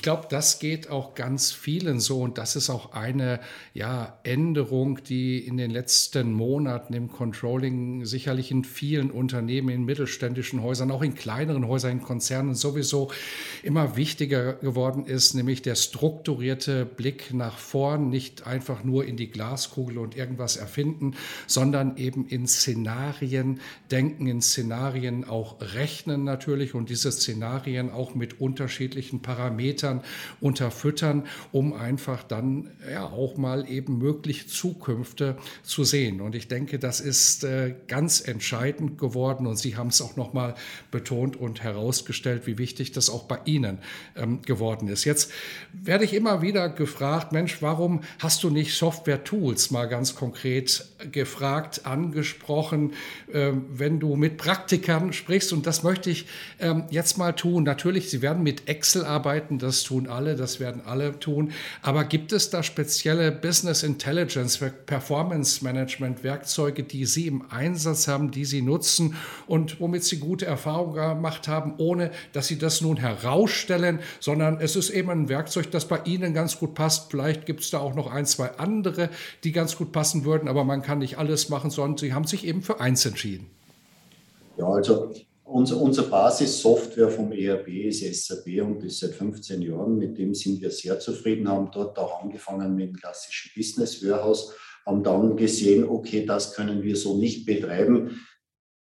Ich glaube, das geht auch ganz vielen so und das ist auch eine ja, Änderung, die in den letzten Monaten im Controlling sicherlich in vielen Unternehmen, in mittelständischen Häusern, auch in kleineren Häusern, in Konzernen sowieso immer wichtiger geworden ist, nämlich der strukturierte Blick nach vorn, nicht einfach nur in die Glaskugel und irgendwas erfinden, sondern eben in Szenarien denken, in Szenarien auch rechnen natürlich und diese Szenarien auch mit unterschiedlichen Parametern Parametern unterfüttern, um einfach dann ja auch mal eben mögliche Zukünfte zu sehen. Und ich denke, das ist äh, ganz entscheidend geworden und Sie haben es auch noch mal betont und herausgestellt, wie wichtig das auch bei Ihnen ähm, geworden ist. Jetzt werde ich immer wieder gefragt, Mensch, warum hast du nicht Software-Tools mal ganz konkret gefragt, angesprochen, äh, wenn du mit Praktikern sprichst? Und das möchte ich ähm, jetzt mal tun. Natürlich, Sie werden mit Excel arbeiten, das das tun alle, das werden alle tun. Aber gibt es da spezielle Business Intelligence, Performance Management Werkzeuge, die Sie im Einsatz haben, die Sie nutzen und womit Sie gute Erfahrungen gemacht haben, ohne dass Sie das nun herausstellen, sondern es ist eben ein Werkzeug, das bei Ihnen ganz gut passt. Vielleicht gibt es da auch noch ein, zwei andere, die ganz gut passen würden, aber man kann nicht alles machen, sondern Sie haben sich eben für eins entschieden. Ja, also unser, unsere Basissoftware vom ERP ist SAP und ist seit 15 Jahren. Mit dem sind wir sehr zufrieden, haben dort auch angefangen mit dem klassischen Business Warehouse, haben dann gesehen, okay, das können wir so nicht betreiben.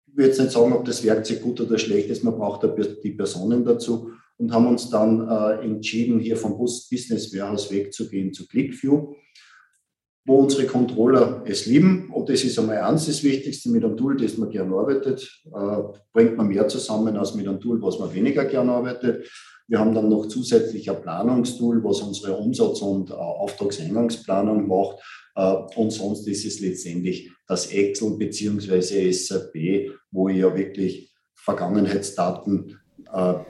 Ich würde jetzt nicht sagen, ob das Werkzeug gut oder schlecht ist, man braucht die Personen dazu und haben uns dann äh, entschieden, hier vom Business Warehouse wegzugehen zu ClickView wo unsere Controller es lieben. Und das ist einmal eins das Wichtigste mit einem Tool, das man gerne arbeitet, äh, bringt man mehr zusammen als mit einem Tool, was man weniger gerne arbeitet. Wir haben dann noch zusätzlich ein Planungstool, was unsere Umsatz- und äh, Auftragseingangsplanung macht. Äh, und sonst ist es letztendlich das Excel bzw. SAP, wo ich ja wirklich Vergangenheitsdaten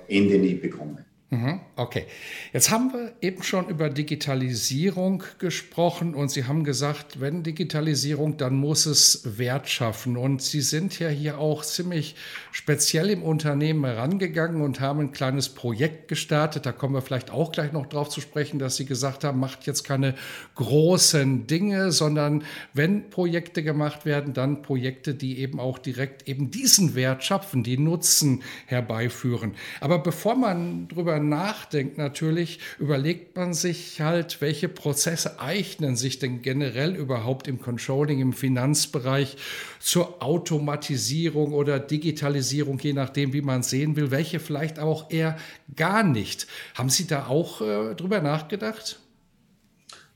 Ende nie bekomme. Mhm, okay, jetzt haben wir eben schon über Digitalisierung gesprochen und Sie haben gesagt, wenn Digitalisierung, dann muss es Wert schaffen. Und Sie sind ja hier auch ziemlich speziell im Unternehmen herangegangen und haben ein kleines Projekt gestartet. Da kommen wir vielleicht auch gleich noch drauf zu sprechen, dass Sie gesagt haben, macht jetzt keine großen Dinge, sondern wenn Projekte gemacht werden, dann Projekte, die eben auch direkt eben diesen Wert schaffen, die Nutzen herbeiführen. Aber bevor man drüber nachdenkt, natürlich überlegt man sich halt, welche Prozesse eignen sich denn generell überhaupt im Controlling, im Finanzbereich zur Automatisierung oder Digitalisierung, je nachdem, wie man sehen will, welche vielleicht auch eher gar nicht. Haben Sie da auch äh, drüber nachgedacht?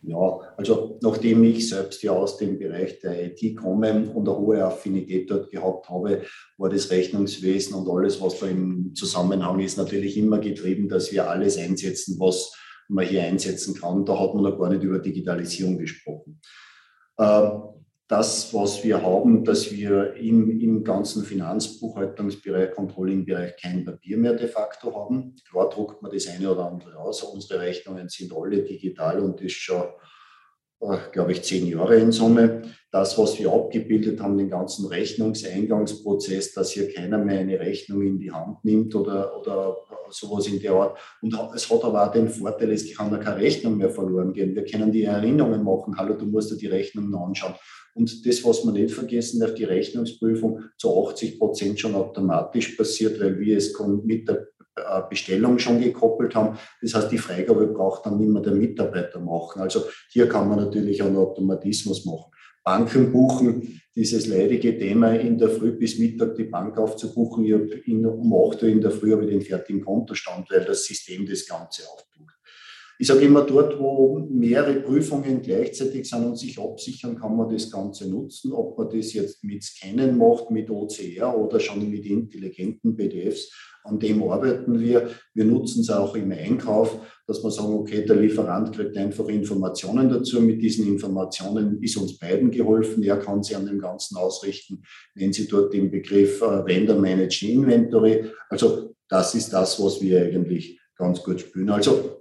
Ja, also nachdem ich selbst ja aus dem Bereich der IT komme und eine hohe Affinität dort gehabt habe, war das Rechnungswesen und alles, was da im Zusammenhang ist, natürlich immer getrieben, dass wir alles einsetzen, was man hier einsetzen kann. Da hat man noch gar nicht über Digitalisierung gesprochen. Ähm, das, was wir haben, dass wir im, im ganzen Finanzbuchhaltungsbereich, Controlling-Bereich kein Papier mehr de facto haben. Klar druckt man das eine oder andere aus. Unsere Rechnungen sind alle digital und das schon, äh, glaube ich, zehn Jahre in Summe. Das, was wir abgebildet haben, den ganzen Rechnungseingangsprozess, dass hier keiner mehr eine Rechnung in die Hand nimmt oder, oder sowas in der Art. Und es hat aber auch den Vorteil, es kann da keine Rechnung mehr verloren gehen. Wir können die Erinnerungen machen, hallo, du musst dir die Rechnung noch anschauen. Und das, was wir nicht vergessen darf, die Rechnungsprüfung zu 80 Prozent schon automatisch passiert, weil wir es mit der äh, Bestellung schon gekoppelt haben. Das heißt, die Freigabe braucht dann nicht mehr der Mitarbeiter machen. Also hier kann man natürlich einen Automatismus machen. Banken buchen, dieses leidige Thema, in der Früh bis Mittag die Bank aufzubuchen. Ich in, um 8 Uhr in der Früh habe ich den fertigen Kontostand, weil das System das Ganze aufbucht. Ich sage immer, dort, wo mehrere Prüfungen gleichzeitig sind und sich absichern, kann man das Ganze nutzen. Ob man das jetzt mit Scannen macht, mit OCR oder schon mit intelligenten PDFs, an dem arbeiten wir. Wir nutzen es auch im Einkauf, dass wir sagen, okay, der Lieferant kriegt einfach Informationen dazu. Mit diesen Informationen ist uns beiden geholfen. Er kann sie an dem Ganzen ausrichten, wenn Sie dort den Begriff äh, Vendor Managed Inventory. Also das ist das, was wir eigentlich ganz gut spüren. Also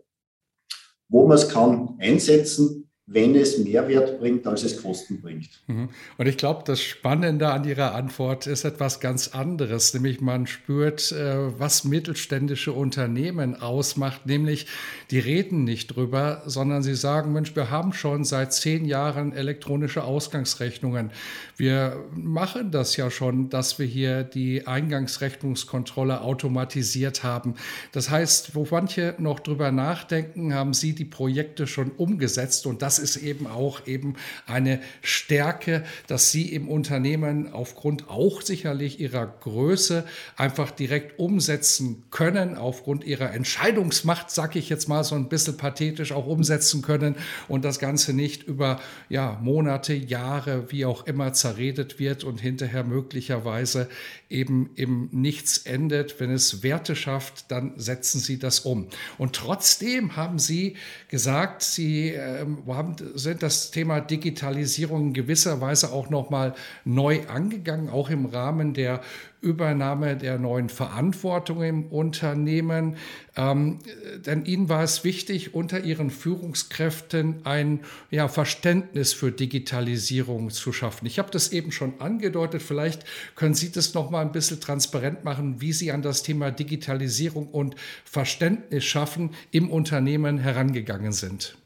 wo man es kann einsetzen, wenn es Mehrwert bringt, als es Kosten bringt. Mhm. Und ich glaube, das Spannende an Ihrer Antwort ist etwas ganz anderes, nämlich man spürt, äh, was mittelständische Unternehmen ausmacht, nämlich die reden nicht drüber, sondern sie sagen, Mensch, wir haben schon seit zehn Jahren elektronische Ausgangsrechnungen. Wir machen das ja schon, dass wir hier die Eingangsrechnungskontrolle automatisiert haben. Das heißt, wo manche noch drüber nachdenken, haben Sie die Projekte schon umgesetzt und das ist eben auch eben eine Stärke, dass Sie im Unternehmen aufgrund auch sicherlich Ihrer Größe einfach direkt umsetzen können, aufgrund Ihrer Entscheidungsmacht, sage ich jetzt mal so ein bisschen pathetisch, auch umsetzen können und das Ganze nicht über ja, Monate, Jahre, wie auch immer zerredet wird und hinterher möglicherweise eben im Nichts endet. Wenn es Werte schafft, dann setzen Sie das um. Und trotzdem haben Sie gesagt, Sie äh, haben sind das Thema Digitalisierung in gewisser Weise auch nochmal neu angegangen, auch im Rahmen der Übernahme der neuen Verantwortung im Unternehmen. Ähm, denn Ihnen war es wichtig, unter Ihren Führungskräften ein ja, Verständnis für Digitalisierung zu schaffen. Ich habe das eben schon angedeutet. Vielleicht können Sie das noch mal ein bisschen transparent machen, wie Sie an das Thema Digitalisierung und Verständnis schaffen im Unternehmen herangegangen sind.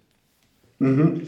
Mhm.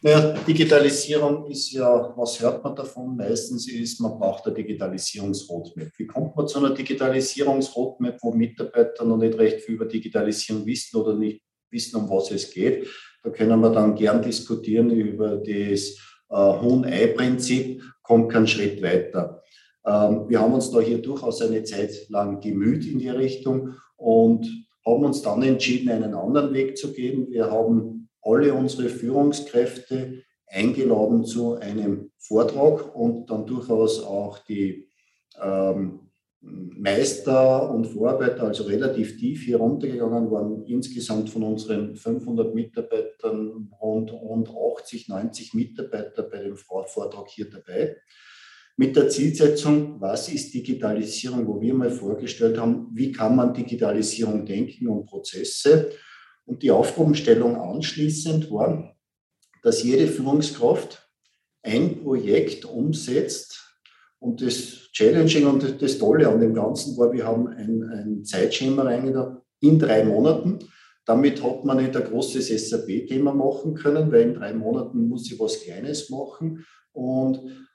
Naja, Digitalisierung ist ja, was hört man davon? Meistens ist, man braucht eine Digitalisierungsroadmap. Wie kommt man zu einer Digitalisierungsroadmap, wo Mitarbeiter noch nicht recht viel über Digitalisierung wissen oder nicht wissen, um was es geht? Da können wir dann gern diskutieren über das äh, Huhn-Ei-Prinzip, kommt keinen Schritt weiter. Ähm, wir haben uns da hier durchaus eine Zeit lang gemüht in die Richtung und haben uns dann entschieden, einen anderen Weg zu gehen. Wir haben alle unsere Führungskräfte eingeladen zu einem Vortrag und dann durchaus auch die ähm, Meister und Vorarbeiter, also relativ tief hier runtergegangen, waren insgesamt von unseren 500 Mitarbeitern rund, rund 80, 90 Mitarbeiter bei dem Vortrag hier dabei. Mit der Zielsetzung, was ist Digitalisierung, wo wir mal vorgestellt haben, wie kann man Digitalisierung denken und Prozesse und die Aufgabenstellung anschließend war, dass jede Führungskraft ein Projekt umsetzt. Und das Challenging und das Tolle an dem Ganzen war, wir haben ein, ein Zeitschema reingedacht in drei Monaten. Damit hat man nicht ein großes SAP-Thema machen können, weil in drei Monaten muss ich was Kleines machen. Und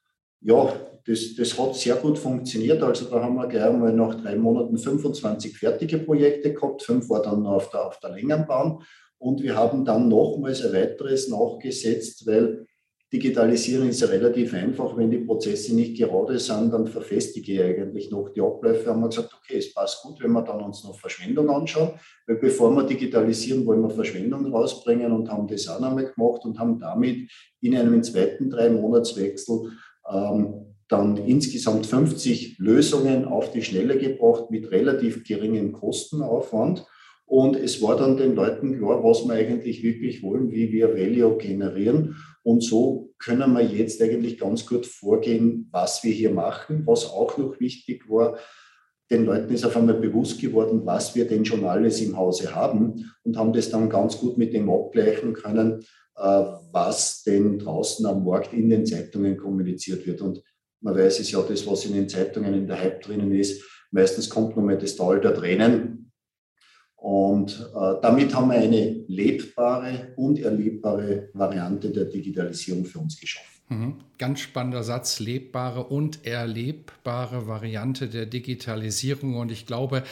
ja, das, das hat sehr gut funktioniert. Also da haben wir gleich einmal nach drei Monaten 25 fertige Projekte gehabt, fünf war dann auf der, auf der Längenbahn. Und wir haben dann nochmals ein weiteres nachgesetzt, weil Digitalisieren ist relativ einfach. Wenn die Prozesse nicht gerade sind, dann verfestige ich eigentlich noch die Abläufe. Haben wir gesagt, okay, es passt gut, wenn wir dann uns noch Verschwendung anschauen. Weil bevor wir digitalisieren, wollen wir Verschwendung rausbringen und haben das auch nochmal gemacht und haben damit in einem zweiten Drei-Monats-Wechsel dann insgesamt 50 Lösungen auf die Schnelle gebracht mit relativ geringem Kostenaufwand. Und es war dann den Leuten klar, was wir eigentlich wirklich wollen, wie wir Value generieren. Und so können wir jetzt eigentlich ganz gut vorgehen, was wir hier machen. Was auch noch wichtig war, den Leuten ist auf einmal bewusst geworden, was wir denn schon alles im Hause haben und haben das dann ganz gut mit dem abgleichen können, was denn draußen am Markt in den Zeitungen kommuniziert wird. Und man weiß es ja, das, was in den Zeitungen in der Hype drinnen ist, meistens kommt nochmal das Tal der Tränen. Und äh, damit haben wir eine lebbare und erlebbare Variante der Digitalisierung für uns geschaffen. Mhm. Ganz spannender Satz, lebbare und erlebbare Variante der Digitalisierung. Und ich glaube,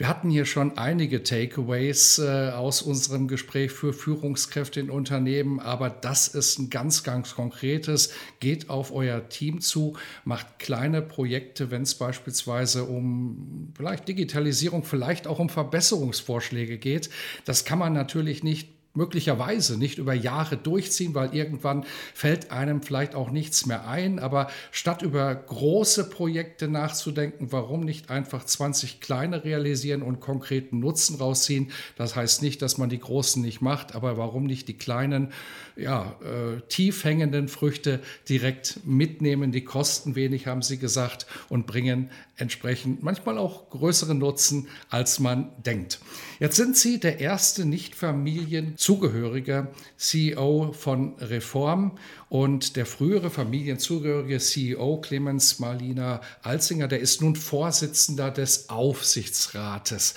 Wir hatten hier schon einige Takeaways äh, aus unserem Gespräch für Führungskräfte in Unternehmen, aber das ist ein ganz, ganz konkretes. Geht auf euer Team zu, macht kleine Projekte, wenn es beispielsweise um vielleicht Digitalisierung, vielleicht auch um Verbesserungsvorschläge geht. Das kann man natürlich nicht möglicherweise nicht über Jahre durchziehen, weil irgendwann fällt einem vielleicht auch nichts mehr ein. Aber statt über große Projekte nachzudenken, warum nicht einfach 20 kleine realisieren und konkreten Nutzen rausziehen? Das heißt nicht, dass man die großen nicht macht, aber warum nicht die kleinen, ja, äh, tief hängenden Früchte direkt mitnehmen? Die kosten wenig, haben Sie gesagt, und bringen entsprechend manchmal auch größeren Nutzen, als man denkt. Jetzt sind Sie der erste Nicht-Familienzugehörige CEO von Reform und der frühere familienzugehörige CEO Clemens Marlina Alzinger, der ist nun Vorsitzender des Aufsichtsrates.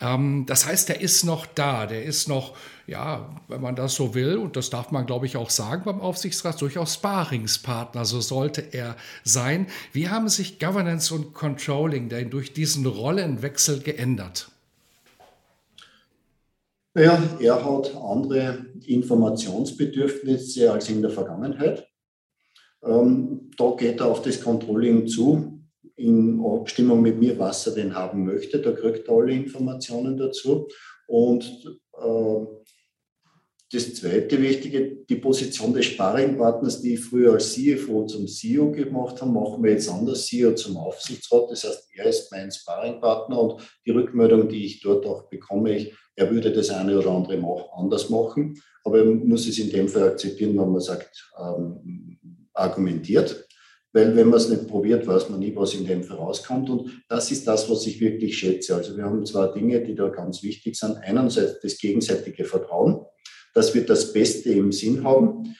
Ähm, das heißt, der ist noch da, der ist noch ja, wenn man das so will, und das darf man, glaube ich, auch sagen beim Aufsichtsrat, durchaus Sparingspartner, so sollte er sein. Wie haben sich Governance und Controlling denn durch diesen Rollenwechsel geändert? Ja, er hat andere Informationsbedürfnisse als in der Vergangenheit. Ähm, da geht er auf das Controlling zu, in Abstimmung mit mir, was er denn haben möchte. Da kriegt er alle Informationen dazu. Und äh, das zweite Wichtige, die Position des Sparringpartners, die ich früher als CFO zum CEO gemacht habe, machen wir jetzt anders, CEO zum Aufsichtsrat. Das heißt, er ist mein Sparringpartner und die Rückmeldung, die ich dort auch bekomme, ich, er würde das eine oder andere auch anders machen. Aber er muss es in dem Fall akzeptieren, wenn man sagt, ähm, argumentiert. Weil wenn man es nicht probiert, weiß man nie, was in dem Fall rauskommt. Und das ist das, was ich wirklich schätze. Also wir haben zwei Dinge, die da ganz wichtig sind. Einerseits das gegenseitige Vertrauen, dass wir das Beste im Sinn haben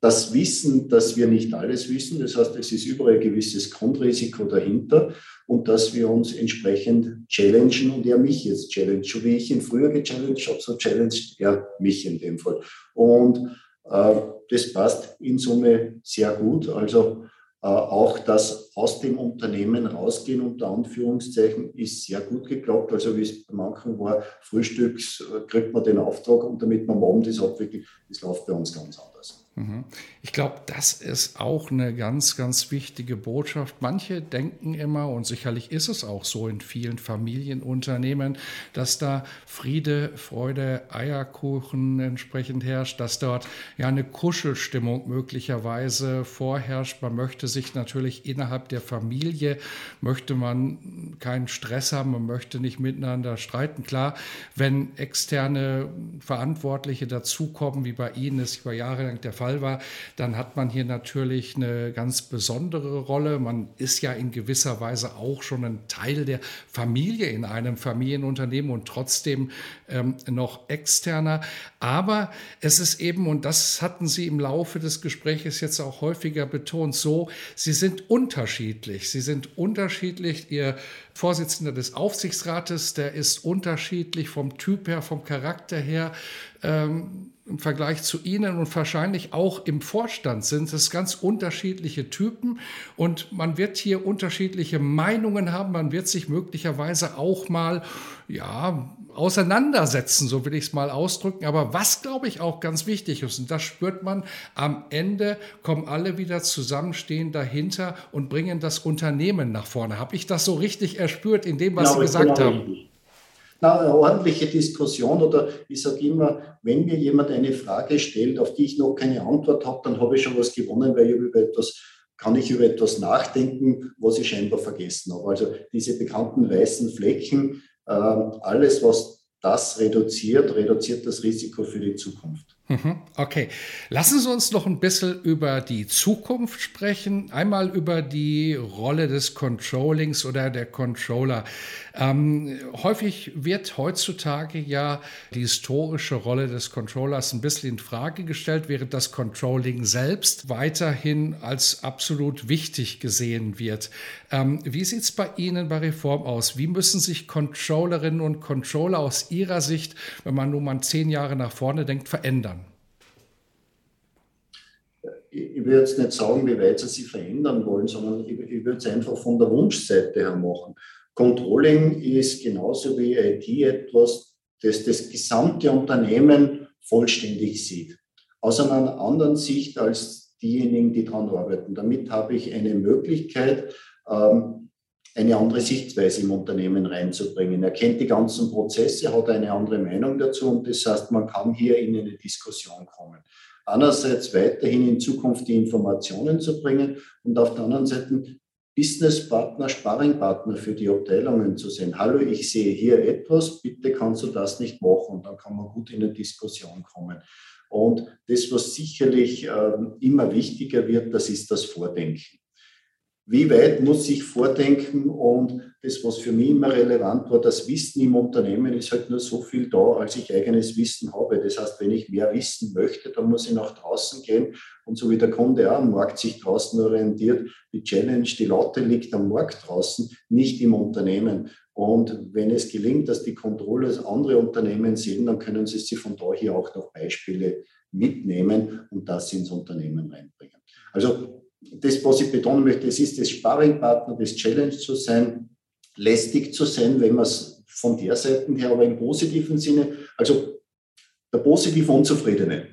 das Wissen, dass wir nicht alles wissen. Das heißt, es ist überall ein gewisses Grundrisiko dahinter und dass wir uns entsprechend challengen und er mich jetzt challenge. So wie ich ihn früher gechallenged habe, so challenged er mich in dem Fall. Und äh, das passt in Summe sehr gut. Also auch das aus dem Unternehmen rausgehen, unter Anführungszeichen, ist sehr gut geklappt. Also wie es bei manchen war, frühstücks äh, kriegt man den Auftrag und damit man Abend das abwickelt, das läuft bei uns ganz anders. Mhm. Ich glaube, das ist auch eine ganz, ganz wichtige Botschaft. Manche denken immer, und sicherlich ist es auch so in vielen Familienunternehmen, dass da Friede, Freude, Eierkuchen entsprechend herrscht, dass dort ja eine Kuschelstimmung möglicherweise vorherrscht. Man möchte sich natürlich innerhalb der Familie, möchte man keinen Stress haben, man möchte nicht miteinander streiten. Klar, wenn externe Verantwortliche dazukommen, wie bei Ihnen es über Jahre lang der Fall Fall war, dann hat man hier natürlich eine ganz besondere Rolle. Man ist ja in gewisser Weise auch schon ein Teil der Familie in einem Familienunternehmen und trotzdem ähm, noch externer. Aber es ist eben, und das hatten Sie im Laufe des Gesprächs jetzt auch häufiger betont, so, Sie sind unterschiedlich. Sie sind unterschiedlich. Ihr Vorsitzender des Aufsichtsrates, der ist unterschiedlich vom Typ her, vom Charakter her. Ähm, im Vergleich zu Ihnen und wahrscheinlich auch im Vorstand sind es ganz unterschiedliche Typen und man wird hier unterschiedliche Meinungen haben. Man wird sich möglicherweise auch mal, ja, auseinandersetzen, so will ich es mal ausdrücken. Aber was, glaube ich, auch ganz wichtig ist, und das spürt man, am Ende kommen alle wieder zusammen, stehen dahinter und bringen das Unternehmen nach vorne. Habe ich das so richtig erspürt in dem, was ja, Sie gesagt haben? Richtig na, eine ordentliche Diskussion oder ich sage immer, wenn mir jemand eine Frage stellt, auf die ich noch keine Antwort habe, dann habe ich schon was gewonnen, weil ich über etwas kann ich über etwas nachdenken, was ich scheinbar vergessen habe. Also diese bekannten weißen Flecken, äh, alles, was das reduziert, reduziert das Risiko für die Zukunft. Mhm, okay, lassen Sie uns noch ein bisschen über die Zukunft sprechen. Einmal über die Rolle des Controllings oder der Controller. Ähm, häufig wird heutzutage ja die historische Rolle des Controllers ein bisschen in Frage gestellt, während das Controlling selbst weiterhin als absolut wichtig gesehen wird. Ähm, wie sieht es bei Ihnen bei Reform aus? Wie müssen sich Controllerinnen und Controller aus Ihrer Sicht, wenn man nun mal zehn Jahre nach vorne denkt, verändern? ich würde jetzt nicht sagen, wie weit sie sich verändern wollen, sondern ich, ich würde es einfach von der Wunschseite her machen. Controlling ist genauso wie IT etwas, das das gesamte Unternehmen vollständig sieht. Aus einer anderen Sicht als diejenigen, die daran arbeiten. Damit habe ich eine Möglichkeit, ähm, eine andere Sichtweise im Unternehmen reinzubringen. Er kennt die ganzen Prozesse, hat eine andere Meinung dazu und das heißt, man kann hier in eine Diskussion kommen. Einerseits weiterhin in Zukunft die Informationen zu bringen und auf der anderen Seite Businesspartner, Sparringpartner für die Abteilungen zu sehen. Hallo, ich sehe hier etwas, bitte kannst du das nicht machen und dann kann man gut in eine Diskussion kommen. Und das, was sicherlich äh, immer wichtiger wird, das ist das Vordenken wie weit muss ich vordenken und das, was für mich immer relevant war, das Wissen im Unternehmen ist halt nur so viel da, als ich eigenes Wissen habe. Das heißt, wenn ich mehr wissen möchte, dann muss ich nach draußen gehen und so wie der Kunde auch am Markt sich draußen orientiert, die Challenge, die Laute liegt am Markt draußen, nicht im Unternehmen. Und wenn es gelingt, dass die Controllers andere Unternehmen sehen, dann können sie sich von daher auch noch Beispiele mitnehmen und das ins Unternehmen reinbringen. Also das, was ich betonen möchte, es ist das Sparringpartner, das Challenge zu sein, lästig zu sein, wenn man es von der Seite her, aber im positiven Sinne, also der positiv Unzufriedene,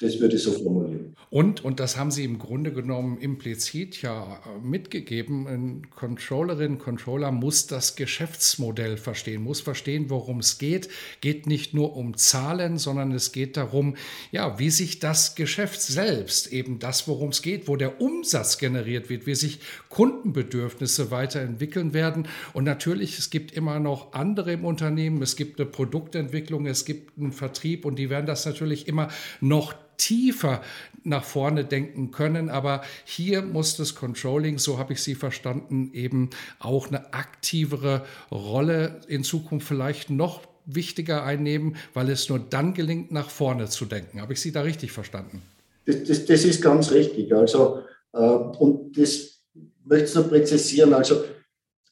das würde ich so formulieren. Und, und das haben Sie im Grunde genommen implizit ja äh, mitgegeben, ein Controllerin, Controller muss das Geschäftsmodell verstehen, muss verstehen, worum es geht. Geht nicht nur um Zahlen, sondern es geht darum, ja, wie sich das Geschäft selbst, eben das, worum es geht, wo der Umsatz generiert wird, wie sich Kundenbedürfnisse weiterentwickeln werden. Und natürlich, es gibt immer noch andere im Unternehmen, es gibt eine Produktentwicklung, es gibt einen Vertrieb und die werden das natürlich immer noch tiefer nach vorne denken können. Aber hier muss das Controlling, so habe ich Sie verstanden, eben auch eine aktivere Rolle in Zukunft vielleicht noch wichtiger einnehmen, weil es nur dann gelingt, nach vorne zu denken. Habe ich Sie da richtig verstanden? Das, das, das ist ganz richtig. Also, äh, und das möchte ich noch präzisieren. Also,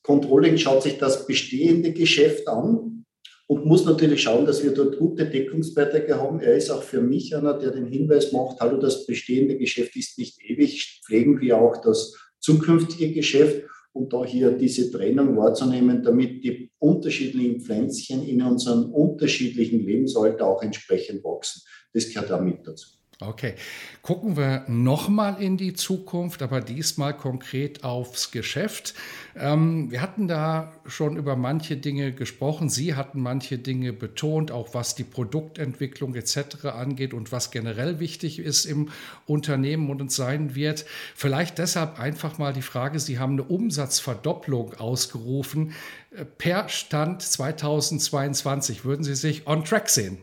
Controlling schaut sich das bestehende Geschäft an und muss natürlich schauen, dass wir dort gute Deckungsbeiträge haben. Er ist auch für mich einer, der den Hinweis macht, hallo, das bestehende Geschäft ist nicht ewig, pflegen wir auch das zukünftige Geschäft und da hier diese Trennung wahrzunehmen, damit die unterschiedlichen Pflänzchen in unserem unterschiedlichen Lebensalter auch entsprechend wachsen. Das gehört auch mit dazu. Okay, gucken wir nochmal in die Zukunft, aber diesmal konkret aufs Geschäft. Ähm, wir hatten da schon über manche Dinge gesprochen. Sie hatten manche Dinge betont, auch was die Produktentwicklung etc. angeht und was generell wichtig ist im Unternehmen und sein wird. Vielleicht deshalb einfach mal die Frage, Sie haben eine Umsatzverdopplung ausgerufen. Äh, per Stand 2022 würden Sie sich on track sehen?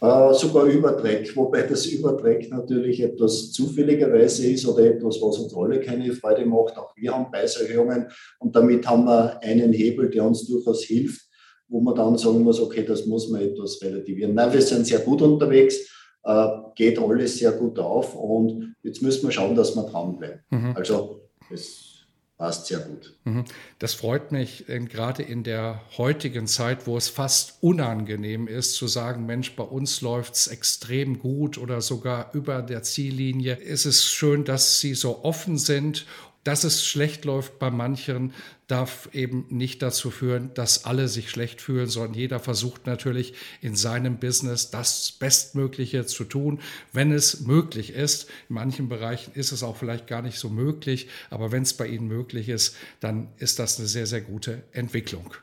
Äh, sogar überträgt, wobei das überträgt natürlich etwas zufälligerweise ist oder etwas, was uns alle keine Freude macht. Auch wir haben Preiserhöhungen und damit haben wir einen Hebel, der uns durchaus hilft, wo man dann sagen muss, okay, das muss man etwas relativieren. Nein, wir sind sehr gut unterwegs, äh, geht alles sehr gut auf und jetzt müssen wir schauen, dass wir dranbleiben. Mhm. Also es passt sehr gut. Mhm. Das freut mich, gerade in der heutigen Zeit, wo es fast unangenehm ist, zu sagen, Mensch, bei uns läuft es extrem gut oder sogar über der Ziellinie. Ist es schön, dass Sie so offen sind dass es schlecht läuft bei manchen, darf eben nicht dazu führen, dass alle sich schlecht fühlen, sondern jeder versucht natürlich in seinem Business das Bestmögliche zu tun, wenn es möglich ist. In manchen Bereichen ist es auch vielleicht gar nicht so möglich, aber wenn es bei Ihnen möglich ist, dann ist das eine sehr, sehr gute Entwicklung.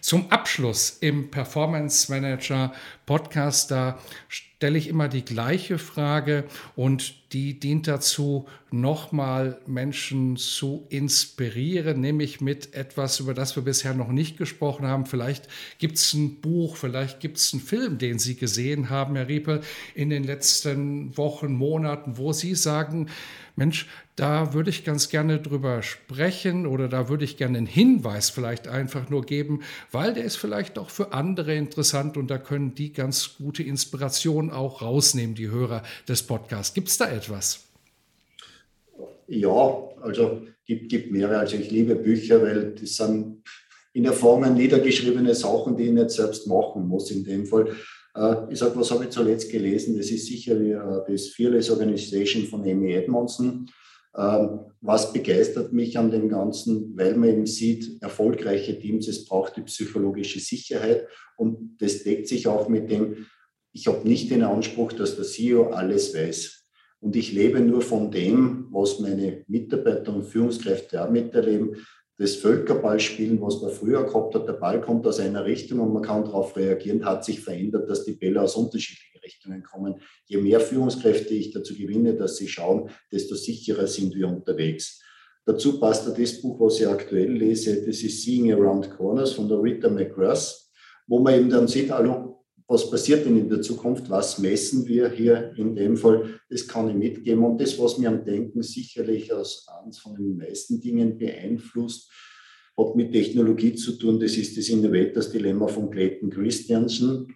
Zum Abschluss im Performance Manager Podcast, da stelle ich immer die gleiche Frage und die dient dazu, nochmal Menschen zu inspirieren, nämlich mit etwas, über das wir bisher noch nicht gesprochen haben. Vielleicht gibt es ein Buch, vielleicht gibt es einen Film, den Sie gesehen haben, Herr Riepel, in den letzten Wochen, Monaten, wo Sie sagen, Mensch, da würde ich ganz gerne drüber sprechen oder da würde ich gerne einen Hinweis vielleicht einfach nur geben, weil der ist vielleicht auch für andere interessant und da können die ganz gute Inspiration auch rausnehmen, die Hörer des Podcasts. Gibt es da etwas? Ja, also gibt, gibt mehrere. Also ich liebe Bücher, weil das sind in der Form niedergeschriebene Sachen, die ich nicht selbst machen muss in dem Fall. Äh, ich sage, was habe ich zuletzt gelesen? Das ist sicher äh, das Fearless Organization von Amy Edmondson. Äh, Ähm, was begeistert mich an dem Ganzen? Weil man eben sieht, erfolgreiche Teams, es braucht die psychologische Sicherheit und das deckt sich auch mit dem, ich habe nicht den Anspruch, dass der CEO alles weiß. Und ich lebe nur von dem, was meine Mitarbeiter und Führungskräfte auch miterleben. Das Völkerballspielen, was man früher gehabt hat, der Ball kommt aus einer Richtung und man kann darauf reagieren, hat sich verändert, dass die Bälle aus unterschiedlichen Richtungen kommen. Je mehr Führungskräfte ich dazu gewinne, dass sie schauen, desto sicherer sind wir unterwegs. Dazu passt das Buch, was ich aktuell lese, das ist Seeing Around Corners von der Rita McGrath, wo man eben dann sieht, hallo, was passiert denn in der Zukunft, was messen wir hier in dem Fall, das kann ich mitgeben. Und das, was mir am Denken sicherlich als eines von den meisten Dingen beeinflusst, hat mit Technologie zu tun. Das ist das Innovators Dilemma von Clayton Christiansen,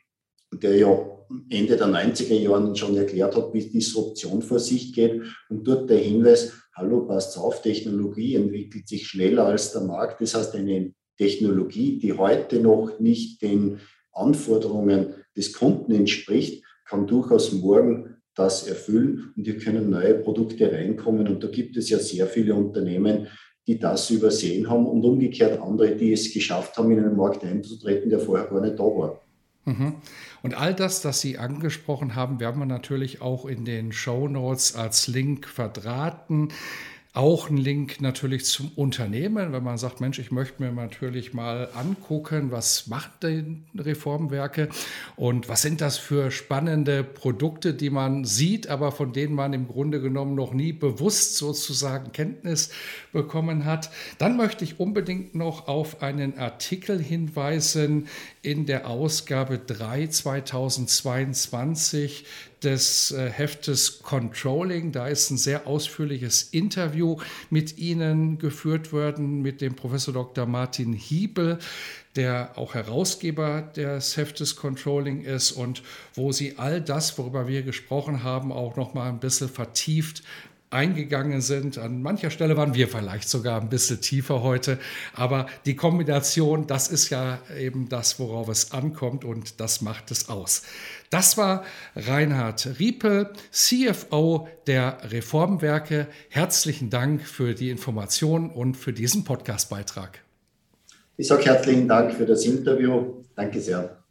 der ja Ende der 90er Jahren schon erklärt hat, wie Disruption vor sich geht. Und dort der Hinweis, hallo, passt auf, Technologie entwickelt sich schneller als der Markt. Das heißt, eine Technologie, die heute noch nicht den Anforderungen des Kunden entspricht, kann durchaus morgen das erfüllen und hier können neue Produkte reinkommen. Und da gibt es ja sehr viele Unternehmen, die das übersehen haben und umgekehrt andere, die es geschafft haben, in einen Markt einzutreten, der vorher gar nicht da war. Mhm. Und all das, das Sie angesprochen haben, werden wir natürlich auch in den Show Notes als Link verdrahten. Auch ein Link natürlich zum Unternehmen, wenn man sagt, Mensch, ich möchte mir natürlich mal angucken, was macht denn Reformwerke und was sind das für spannende Produkte, die man sieht, aber von denen man im Grunde genommen noch nie bewusst sozusagen Kenntnis bekommen hat. Dann möchte ich unbedingt noch auf einen Artikel hinweisen in der Ausgabe 3 2022 des äh, Heftes Controlling. Da ist ein sehr ausführliches Interview mit Ihnen geführt worden, mit dem Professor Dr. Martin Hiebel, der auch Herausgeber des Heftes Controlling ist und wo Sie all das, worüber wir gesprochen haben, auch noch mal ein bisschen vertieft eingegangen sind. An mancher Stelle waren wir vielleicht sogar ein bisschen tiefer heute, aber die Kombination, das ist ja eben das, worauf es ankommt und das macht es aus. Das war Reinhard Riepe, CFO der Reformwerke. Herzlichen Dank für die Information und für diesen Podcastbeitrag. Ich sage herzlichen Dank für das Interview. Danke sehr.